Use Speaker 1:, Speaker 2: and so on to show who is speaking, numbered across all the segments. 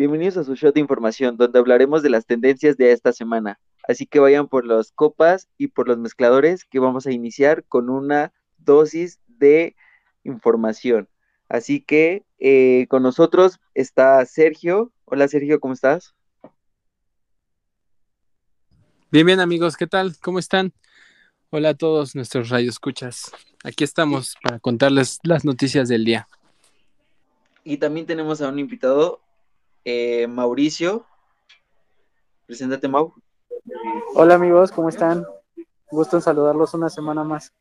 Speaker 1: Bienvenidos a su show de información, donde hablaremos de las tendencias de esta semana. Así que vayan por las copas y por los mezcladores, que vamos a iniciar con una dosis de información. Así que eh, con nosotros está Sergio. Hola Sergio, ¿cómo estás?
Speaker 2: Bien, bien amigos, ¿qué tal? ¿Cómo están? Hola a todos nuestros radioescuchas. Aquí estamos para contarles las noticias del día.
Speaker 1: Y también tenemos a un invitado, eh, Mauricio. Preséntate, Mau.
Speaker 3: Hola amigos, ¿cómo están? Gusto en saludarlos una semana más.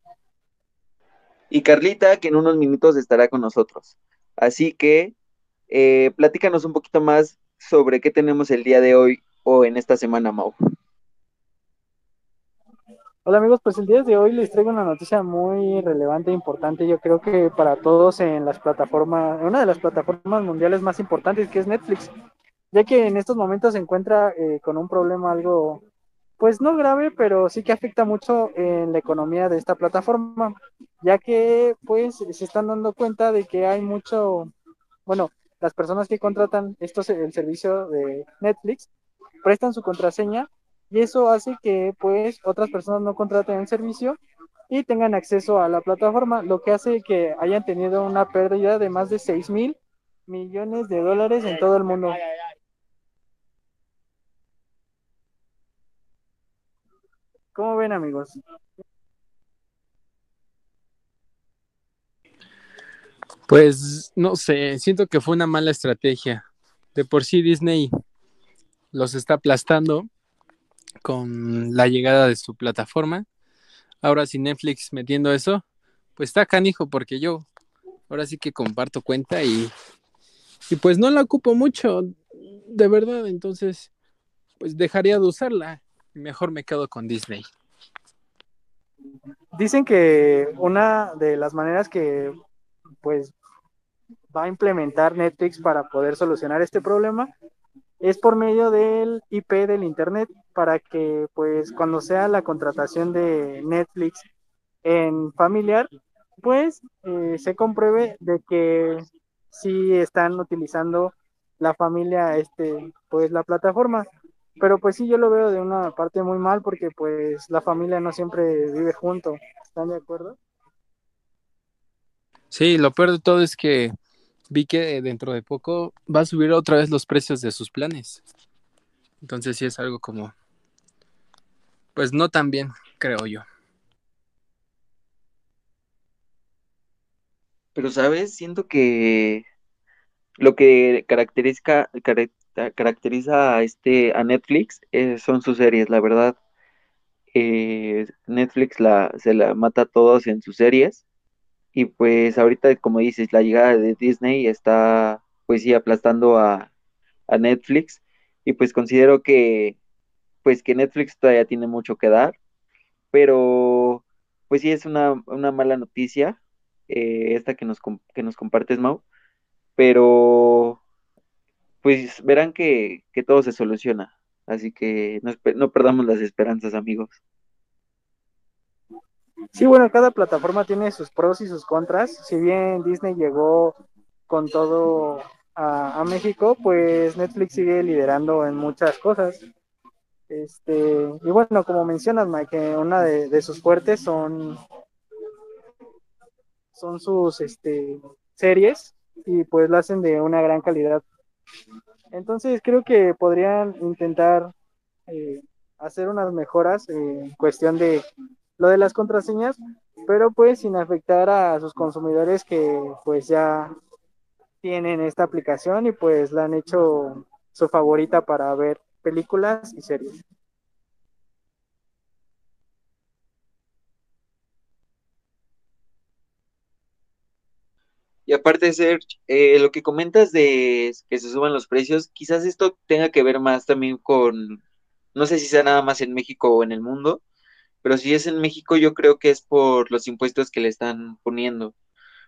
Speaker 1: Y Carlita, que en unos minutos estará con nosotros. Así que eh, platícanos un poquito más sobre qué tenemos el día de hoy o en esta semana, Mau.
Speaker 3: Hola amigos, pues el día de hoy les traigo una noticia muy relevante e importante, yo creo que para todos en las plataformas, una de las plataformas mundiales más importantes que es Netflix, ya que en estos momentos se encuentra eh, con un problema algo, pues no grave, pero sí que afecta mucho en la economía de esta plataforma, ya que pues se están dando cuenta de que hay mucho, bueno, las personas que contratan esto, el servicio de Netflix, prestan su contraseña y eso hace que pues otras personas no contraten el servicio y tengan acceso a la plataforma, lo que hace que hayan tenido una pérdida de más de 6 mil millones de dólares en todo el mundo. ¿Cómo ven amigos?
Speaker 2: Pues no sé, siento que fue una mala estrategia. De por sí Disney los está aplastando con la llegada de su plataforma. Ahora sin Netflix metiendo eso, pues está canijo porque yo ahora sí que comparto cuenta y, y pues no la ocupo mucho, de verdad, entonces pues dejaría de usarla. Mejor me quedo con Disney.
Speaker 3: Dicen que una de las maneras que pues va a implementar Netflix para poder solucionar este problema es por medio del IP del Internet para que pues cuando sea la contratación de Netflix en familiar, pues eh, se compruebe de que sí están utilizando la familia, este, pues la plataforma. Pero pues sí, yo lo veo de una parte muy mal porque pues la familia no siempre vive junto. ¿Están de acuerdo?
Speaker 2: Sí, lo peor de todo es que vi que dentro de poco va a subir otra vez los precios de sus planes. Entonces sí es algo como, pues no tan bien, creo yo.
Speaker 1: Pero, ¿sabes? Siento que lo que caracteriza, caracteriza a, este, a Netflix eh, son sus series, la verdad. Eh, Netflix la, se la mata a todos en sus series y pues ahorita, como dices, la llegada de Disney está pues sí aplastando a, Netflix. Y pues considero que pues que Netflix todavía tiene mucho que dar. Pero pues sí es una, mala noticia eh, esta que nos, que nos compartes, Mau. Pero pues verán que, todo se soluciona. Así que no perdamos las esperanzas, amigos.
Speaker 3: Sí, bueno, cada plataforma tiene sus pros y sus contras. Si bien Disney llegó con todo a, México, pues Netflix sigue liderando en muchas cosas. Este, y bueno, como mencionas, Mike, una de, sus fuertes son, son sus este, series y pues la hacen de una gran calidad. Entonces creo que podrían intentar eh, hacer unas mejoras en cuestión de lo de las contraseñas, pero pues sin afectar a sus consumidores que pues ya tienen esta aplicación y pues la han hecho su favorita para ver películas y series.
Speaker 1: Y aparte de ser, eh, lo que comentas de que se suban los precios, quizás esto tenga que ver más también con, no sé si sea nada más en México o en el mundo, pero si es en México, yo creo que es por los impuestos que le están poniendo.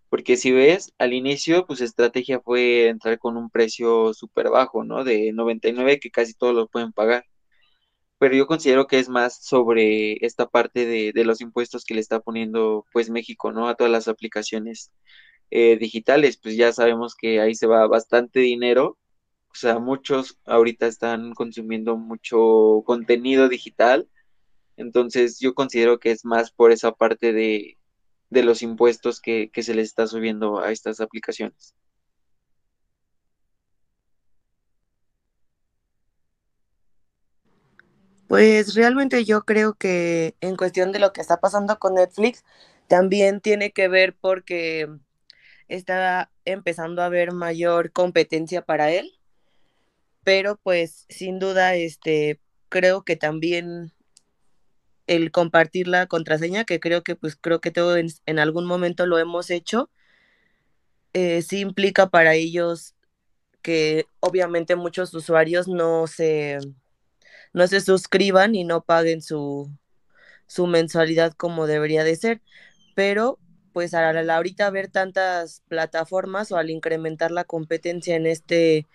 Speaker 1: Porque si ves, al inicio, pues estrategia fue entrar con un precio súper bajo, ¿no? De 99 que casi todos lo pueden pagar. Pero yo considero que es más sobre esta parte de, de los impuestos que le está poniendo pues México, ¿no? A todas las aplicaciones eh, digitales. Pues ya sabemos que ahí se va bastante dinero O sea, muchos ahorita están consumiendo mucho contenido digital, entonces yo considero que es más por esa parte de, de los impuestos que, que se les está subiendo a estas aplicaciones.
Speaker 4: Pues realmente yo creo que en cuestión de lo que está pasando con Netflix, también tiene que ver porque está empezando a haber mayor competencia para él, pero pues sin duda, este, creo que también el compartir la contraseña, que creo que pues creo que todo en, algún momento lo hemos hecho, eh, sí implica para ellos que obviamente muchos usuarios no se no se suscriban y no paguen su, su mensualidad como debería de ser. Pero pues al ahorita ver tantas plataformas o al incrementar la competencia en este,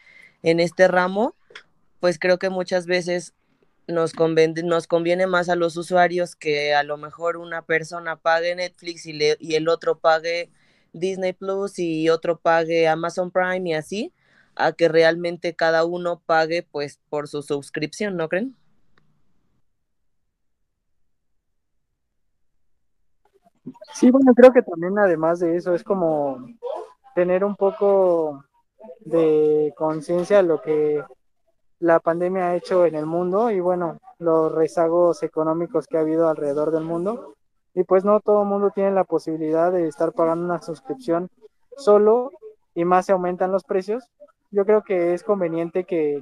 Speaker 4: en este ramo, pues creo que muchas veces nos conviene, nos conviene más a los usuarios que a lo mejor una persona pague Netflix y, le, y el otro pague Disney Plus y otro pague Amazon Prime y así, a que realmente cada uno pague pues por su suscripción, ¿no creen?
Speaker 3: Sí, bueno, creo que también además de eso es como tener un poco de conciencia de lo que la pandemia ha hecho en el mundo y bueno, los rezagos económicos que ha habido alrededor del mundo. Y pues no todo el mundo tiene la posibilidad de estar pagando una suscripción solo y más se aumentan los precios yo creo que es conveniente que,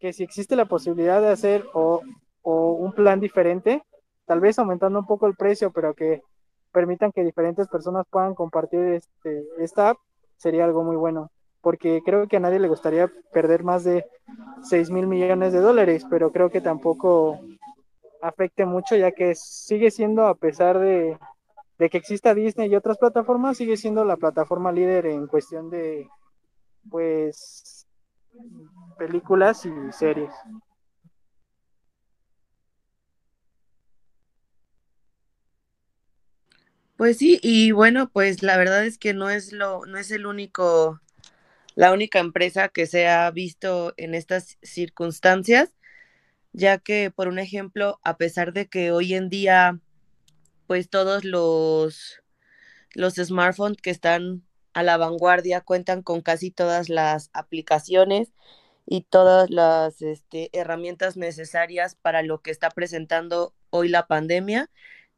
Speaker 3: que si existe la posibilidad de hacer o, un plan diferente, tal vez aumentando un poco el precio, pero que permitan que diferentes personas puedan compartir este, esta app, sería algo muy bueno. Porque creo que a nadie le gustaría perder más de 6 mil millones de dólares, pero creo que tampoco afecte mucho, ya que sigue siendo, a pesar de, de que exista Disney y otras plataformas, sigue siendo la plataforma líder en cuestión de, pues películas y series.
Speaker 4: Pues sí, y bueno, pues la verdad es que no es lo, no es el único, la única empresa que se ha visto en estas circunstancias, ya que, por un ejemplo, a pesar de que hoy en día, pues todos los, los smartphones que están a la vanguardia, cuentan con casi todas las aplicaciones y todas las este, herramientas necesarias para lo que está presentando hoy la pandemia,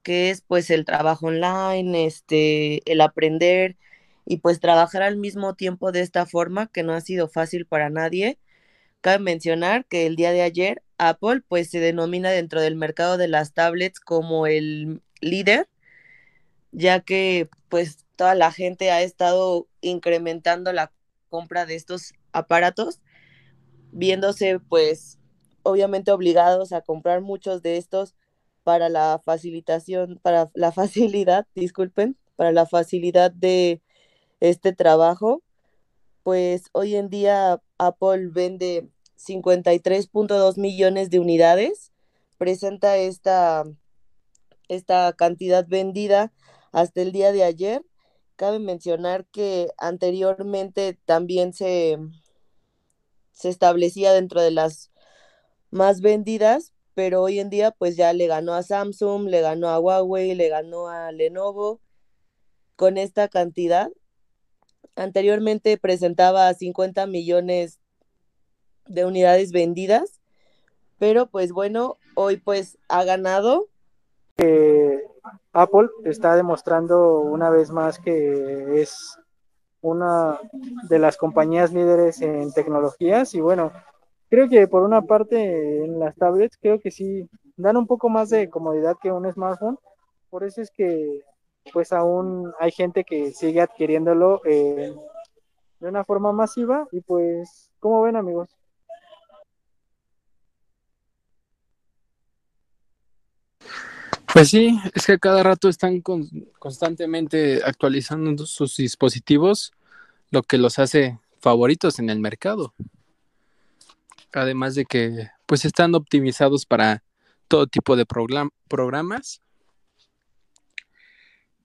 Speaker 4: que es pues el trabajo online, este, el aprender y pues trabajar al mismo tiempo de esta forma, que no ha sido fácil para nadie. Cabe mencionar que el día de ayer Apple pues se denomina dentro del mercado de las tablets como el líder, ya que pues toda la gente ha estado incrementando la compra de estos aparatos, viéndose pues obviamente obligados a comprar muchos de estos para la facilitación, para la facilidad, disculpen, para la facilidad de este trabajo, pues hoy en día Apple vende 53.2 millones de unidades, presenta esta, esta cantidad vendida hasta el día de ayer Cabe mencionar que anteriormente también se, se establecía dentro de las más vendidas, pero hoy en día pues ya le ganó a Samsung, le ganó a Huawei, le ganó a Lenovo con esta cantidad. Anteriormente presentaba 50 millones de unidades vendidas, pero pues bueno, hoy pues ha ganado.
Speaker 3: Eh, Apple está demostrando una vez más que es una de las compañías líderes en tecnologías y bueno, creo que por una parte en las tablets creo que sí dan un poco más de comodidad que un smartphone, por eso es que pues aún hay gente que sigue adquiriéndolo de una forma masiva y pues, ¿cómo ven amigos?
Speaker 2: Pues sí, es que cada rato están constantemente actualizando sus dispositivos, lo que los hace favoritos en el mercado. Además de que pues están optimizados para todo tipo de programas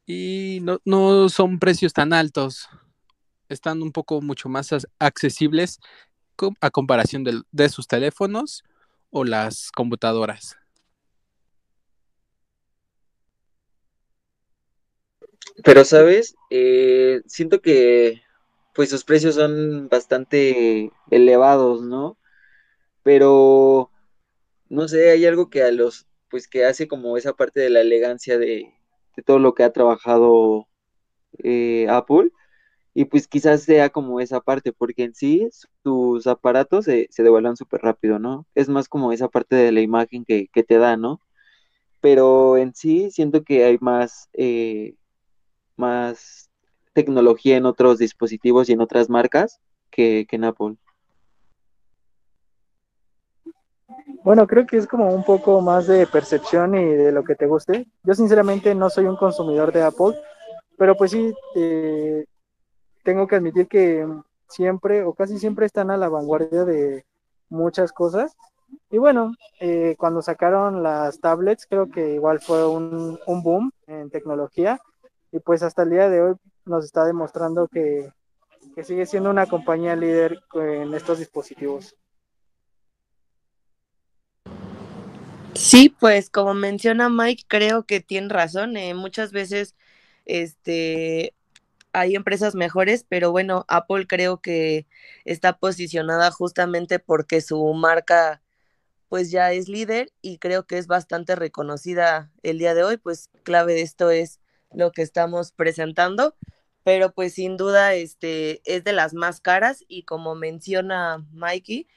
Speaker 2: y no, no, son precios tan altos, están un poco mucho más accesibles a comparación de, sus teléfonos o las computadoras.
Speaker 1: Pero, ¿sabes? Eh, siento que pues sus precios son bastante elevados, ¿no? Pero, no sé, hay algo que a los, pues que hace como esa parte de la elegancia de, todo lo que ha trabajado eh, Apple. Y pues quizás sea como esa parte, porque en sí sus aparatos se, se devuelvan súper rápido, ¿no? Es más como esa parte de la imagen que, te da, ¿no? Pero en sí siento que hay más, eh, más tecnología en otros dispositivos y en otras marcas que, que en Apple.
Speaker 3: Bueno, creo que es como un poco más de percepción y de lo que te guste. Yo sinceramente no soy un consumidor de Apple, pero pues sí, eh, tengo que admitir que siempre o casi siempre están a la vanguardia de muchas cosas. Y bueno, eh, cuando sacaron las tablets, creo que igual fue un, boom en tecnología. Y pues hasta el día de hoy nos está demostrando que sigue siendo una compañía líder en estos dispositivos.
Speaker 4: Sí, pues como menciona Mike, creo que tiene razón. Eh, muchas veces este, hay empresas mejores, pero bueno, Apple creo que está posicionada justamente porque su marca pues ya es líder y creo que es bastante reconocida el día de hoy, pues clave de esto es lo que estamos presentando, pero pues sin duda este es de las más caras y como menciona Mikey,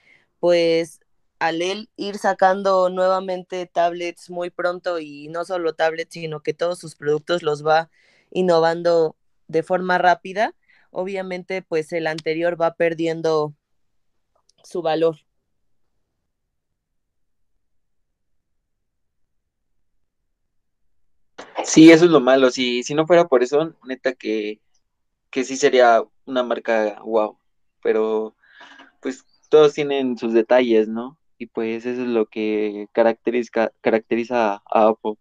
Speaker 4: pues al él ir sacando nuevamente tablets muy pronto y no solo tablets, sino que todos sus productos los va innovando de forma rápida, obviamente pues el anterior va perdiendo su valor.
Speaker 1: Sí, eso es lo malo. Si, si no fuera por eso, neta que, que sí sería una marca wow. Pero pues todos tienen sus detalles, ¿no? Y pues eso es lo que caracteriza, caracteriza a Apple.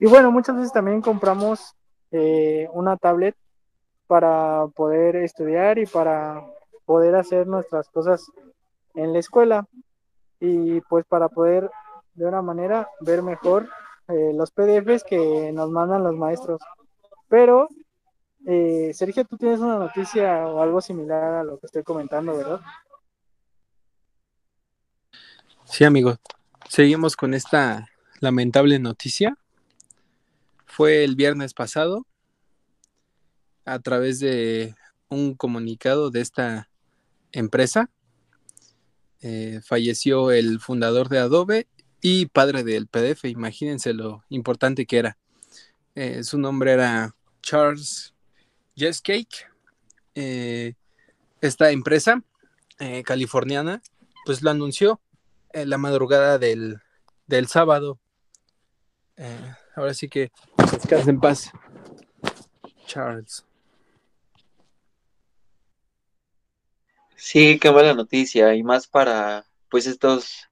Speaker 3: Y bueno, muchas veces también compramos eh, una tablet para poder estudiar y para poder hacer nuestras cosas en la escuela y pues para poder de una manera ver mejor eh, los PDFs que nos mandan los maestros. Pero, eh, Sergio, tú tienes una noticia o algo similar a lo que estoy comentando, ¿verdad?
Speaker 2: Sí, amigo. Seguimos con esta lamentable noticia fue el viernes pasado a través de un comunicado de esta empresa. Eh, falleció el fundador de Adobe y padre del PDF. Imagínense lo importante que era. Eh, su nombre era Charles Yescake. Eh, esta empresa californiana, pues lo anunció en la madrugada del, del sábado. ahora sí que Descansa en paz. Charles.
Speaker 1: Sí, qué mala noticia. Y más para, pues, estos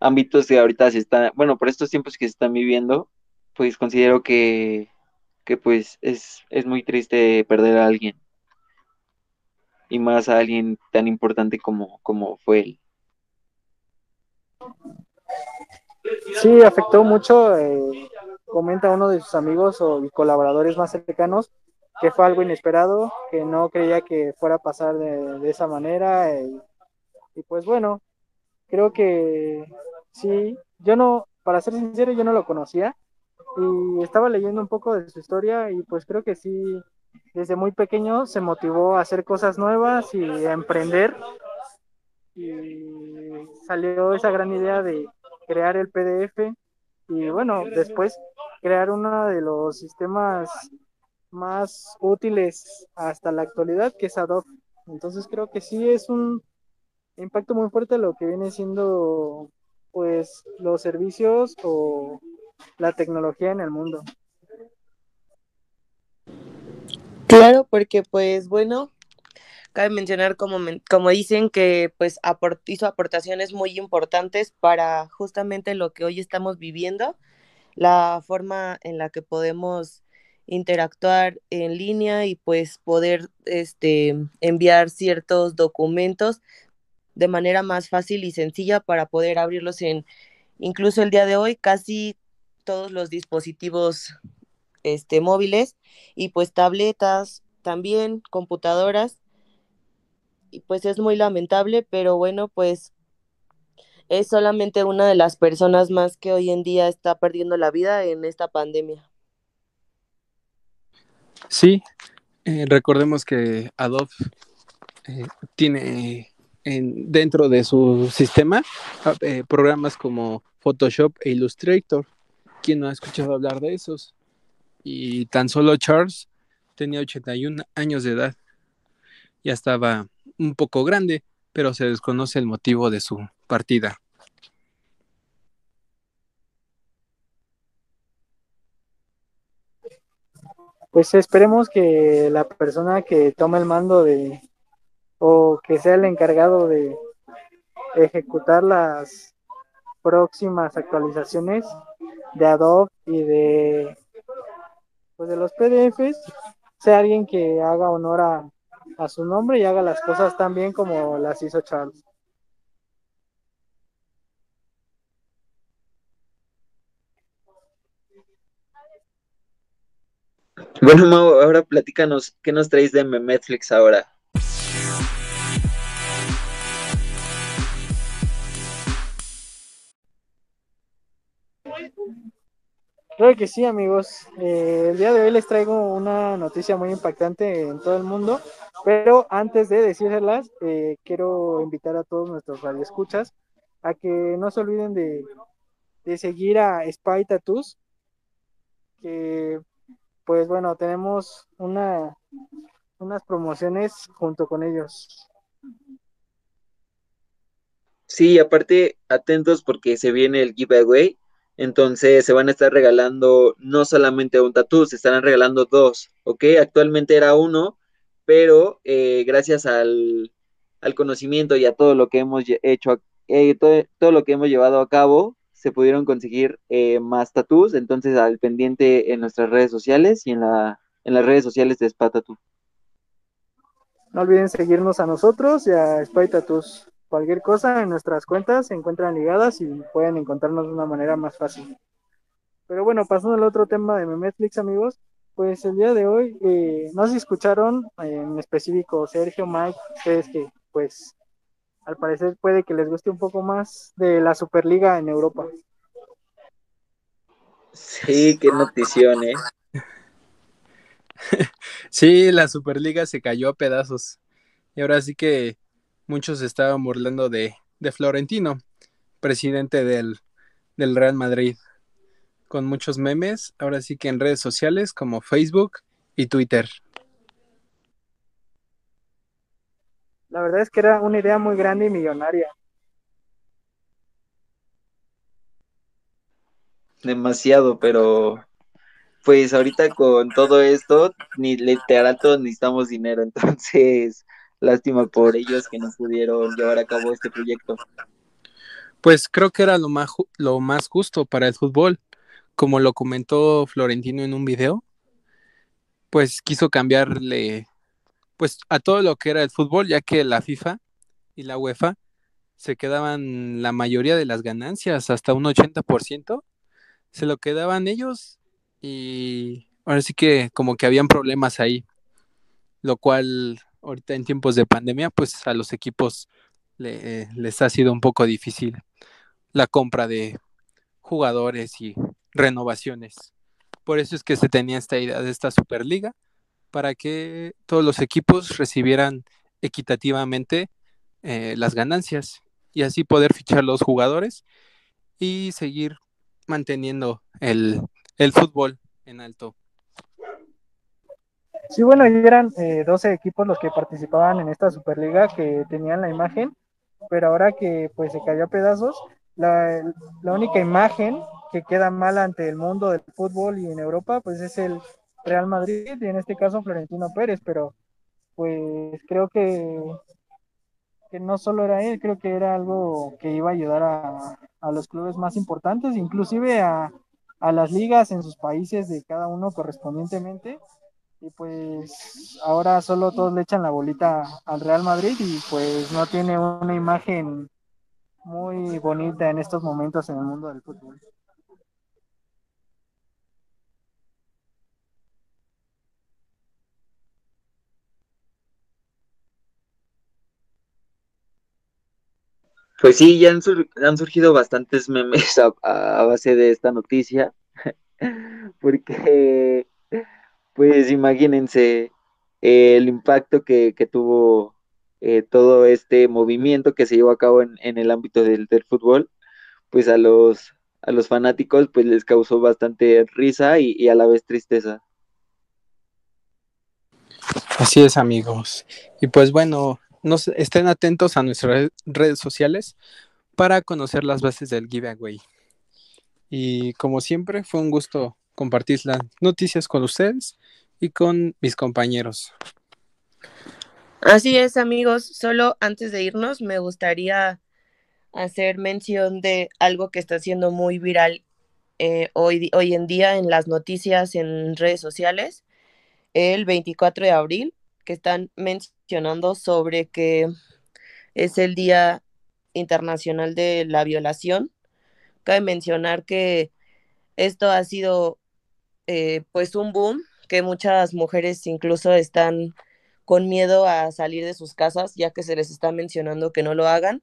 Speaker 1: ámbitos que ahorita se están, bueno, por estos tiempos que se están viviendo, pues considero que, que pues, es, es muy triste perder a alguien. Y más a alguien tan importante como, como fue él.
Speaker 3: Sí, afectó mucho. Eh, comenta uno de sus amigos o colaboradores más cercanos que fue algo inesperado, que no creía que fuera a pasar de, esa manera. Y, y, pues bueno, creo que sí, yo no, para ser sincero, yo no lo conocía y estaba leyendo un poco de su historia y pues creo que sí, desde muy pequeño se motivó a hacer cosas nuevas y a emprender y salió esa gran idea de crear el PDF y bueno, después crear uno de los sistemas más útiles hasta la actualidad, que es Adobe. Entonces creo que sí es un impacto muy fuerte lo que viene siendo pues los servicios o la tecnología en el mundo.
Speaker 4: Claro, porque pues bueno, cabe mencionar como, como dicen que pues hizo aportaciones muy importantes para justamente lo que hoy estamos viviendo, la forma en la que podemos interactuar en línea y pues poder este, enviar ciertos documentos de manera más fácil y sencilla para poder abrirlos en incluso el día de hoy casi todos los dispositivos este, móviles y pues tabletas, también computadoras. Y pues es muy lamentable, pero bueno, pues es solamente una de las personas más que hoy en día está perdiendo la vida en esta pandemia.
Speaker 2: Sí, eh, recordemos que Adobe eh, tiene en, dentro de su sistema eh, programas como Photoshop e Illustrator. ¿Quién no ha escuchado hablar de esos? Y tan solo Charles tenía 81 años de edad. Ya estaba un poco grande, pero se desconoce el motivo de su partida.
Speaker 3: Pues esperemos que la persona que tome el mando de o que sea el encargado de ejecutar las próximas actualizaciones de Adobe y de pues de los PDFs sea alguien que haga honor a, a su nombre y haga las cosas tan bien como las hizo Charles.
Speaker 1: Bueno, Mau, ahora platícanos, ¿qué nos traes de Netflix ahora?
Speaker 3: Creo que sí, amigos. Eh, el día de hoy les traigo una noticia muy impactante en todo el mundo, pero antes de decírselas, eh, quiero invitar a todos nuestros radioescuchas a que no se olviden de, de seguir a Spy Tattoos, que pues bueno, tenemos una, unas promociones junto con ellos.
Speaker 1: Sí, aparte, atentos porque se viene el giveaway entonces se van a estar regalando no solamente un tatú, se estarán regalando dos, ¿ok? Actualmente era uno, pero eh, gracias al, conocimiento y a todo lo que hemos hecho, eh, todo, lo que hemos llevado a cabo, se pudieron conseguir eh, más tatús, entonces al pendiente en nuestras redes sociales y en, la, en las redes sociales de Spa.
Speaker 3: No olviden seguirnos a nosotros y a Spy Tattoos cualquier cosa en nuestras cuentas se encuentran ligadas y pueden encontrarnos de una manera más fácil. Pero bueno, pasando al otro tema de Netflix, amigos, pues el día de hoy, eh, no si escucharon en específico Sergio, Mike, ustedes que pues al parecer puede que les guste un poco más de la Superliga en Europa.
Speaker 1: Sí, qué notición, ¿eh?
Speaker 2: sí, la Superliga se cayó a pedazos. Y ahora sí que muchos estaban burlando de, Florentino, presidente del, del Real Madrid, con muchos memes, ahora sí que en redes sociales como Facebook y Twitter.
Speaker 3: La verdad es que era una idea muy grande y millonaria.
Speaker 1: Demasiado, pero pues ahorita con todo esto, ni literal todos necesitamos dinero, entonces Lástima por ellos que no pudieron llevar a cabo este proyecto.
Speaker 2: Pues creo que era lo más, lo más justo para el fútbol. Como lo comentó Florentino en un video, pues quiso cambiarle pues a todo lo que era el fútbol, ya que la FIFA y la UEFA se quedaban la mayoría de las ganancias, hasta un 80%, se lo quedaban ellos y ahora sí que como que habían problemas ahí, lo cual ahorita en tiempos de pandemia, pues a los equipos les ha sido un poco difícil la compra de jugadores y renovaciones. Por eso es que se tenía esta idea de esta Superliga, para que todos los equipos recibieran equitativamente eh, las ganancias y así poder fichar los jugadores y seguir manteniendo el, el fútbol en alto.
Speaker 3: Sí, bueno, eran eh, 12 equipos los que participaban en esta Superliga que tenían la imagen, pero ahora que pues se cayó a pedazos, la, única imagen que queda mal ante el mundo del fútbol y en Europa, pues es el Real Madrid y en este caso Florentino Pérez, pero pues creo que, que no solo era él, creo que era algo que iba a ayudar a, a los clubes más importantes, inclusive a, a las ligas en sus países de cada uno correspondientemente. Y pues ahora solo todos le echan la bolita al Real Madrid y pues no tiene una imagen muy bonita en estos momentos en el mundo del fútbol.
Speaker 1: Pues sí, ya han, surgido bastantes memes a, base de esta noticia, porque, pues imagínense el impacto que, tuvo eh, todo este movimiento que se llevó a cabo en, el ámbito del, fútbol, pues a los, a los fanáticos pues les causó bastante risa y a la vez tristeza.
Speaker 2: Así es amigos. Y pues bueno, nos estén atentos a nuestras redes sociales para conocer las bases del giveaway. Y como siempre, fue un gusto compartir las noticias con ustedes y con mis compañeros.
Speaker 4: Así es, amigos. Solo antes de irnos, me gustaría hacer mención de algo que está siendo muy viral eh, hoy, hoy en día en las noticias en redes sociales. El 24 de abril que están mencionando sobre que es el Día Internacional de la Violación. Cabe mencionar que esto ha sido eh, pues un boom, que muchas mujeres incluso están con miedo a salir de sus casas, ya que se les está mencionando que no lo hagan.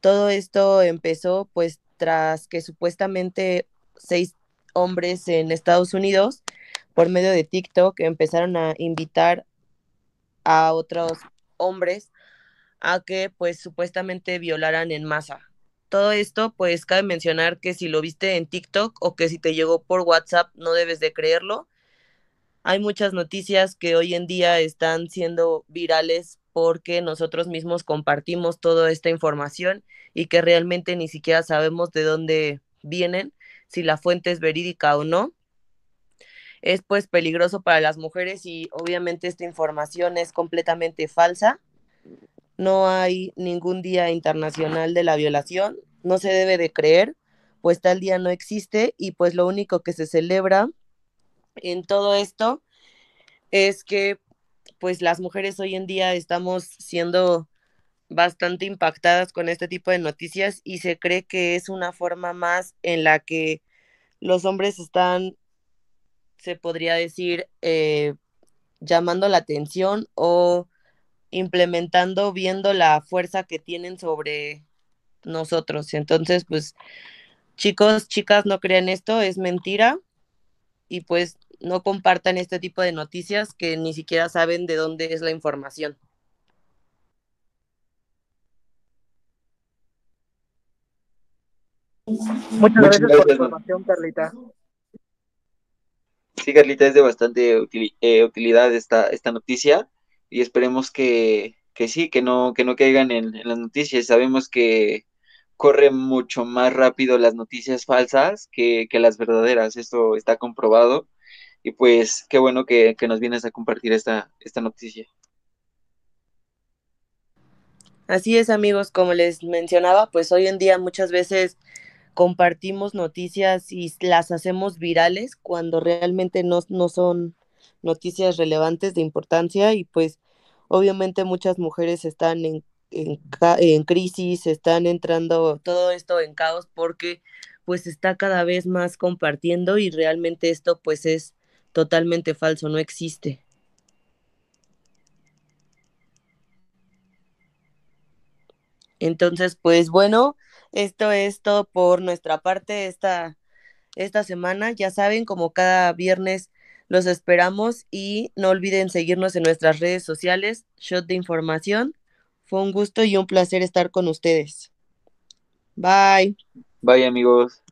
Speaker 4: Todo esto empezó pues tras que supuestamente seis hombres en Estados Unidos, por medio de TikTok, empezaron a invitar a otros hombres a que pues supuestamente violaran en masa. Todo esto pues cabe mencionar que si lo viste en TikTok o que si te llegó por WhatsApp no debes de creerlo. Hay muchas noticias que hoy en día están siendo virales porque nosotros mismos compartimos toda esta información y que realmente ni siquiera sabemos de dónde vienen, si la fuente es verídica o no es pues peligroso para las mujeres y obviamente esta información es completamente falsa. No hay ningún día internacional de la violación, no se debe de creer, pues tal día no existe y pues lo único que se celebra en todo esto es que pues las mujeres hoy en día estamos siendo bastante impactadas con este tipo de noticias y se cree que es una forma más en la que los hombres están se podría decir, eh, llamando la atención o implementando, viendo la fuerza que tienen sobre nosotros. Entonces, pues, chicos, chicas, no crean esto, es mentira y pues no compartan este tipo de noticias que ni siquiera saben de dónde es la información.
Speaker 3: Muchas, gracias, por la información, Carlita
Speaker 1: sí, Carlita, es de bastante eh, utilidad esta, esta noticia y esperemos que, sí, que no, que no caigan en, las noticias. Sabemos que corren mucho más rápido las noticias falsas que, las verdaderas, esto está comprobado y pues qué bueno que, nos vienes a compartir esta, esta noticia.
Speaker 4: Así es, amigos, como les mencionaba, pues hoy en día muchas veces compartimos noticias y las hacemos virales cuando realmente no, no son noticias relevantes de importancia y pues obviamente muchas mujeres están en, en, crisis, están entrando todo esto en caos porque pues está cada vez más compartiendo y realmente esto pues es totalmente falso, no existe. Entonces, pues bueno, esto es todo por nuestra parte esta, esta semana. Ya saben, como cada viernes los esperamos y no olviden seguirnos en nuestras redes sociales, Shot de Información. Fue un gusto y un placer estar con ustedes. Bye.
Speaker 1: Bye amigos.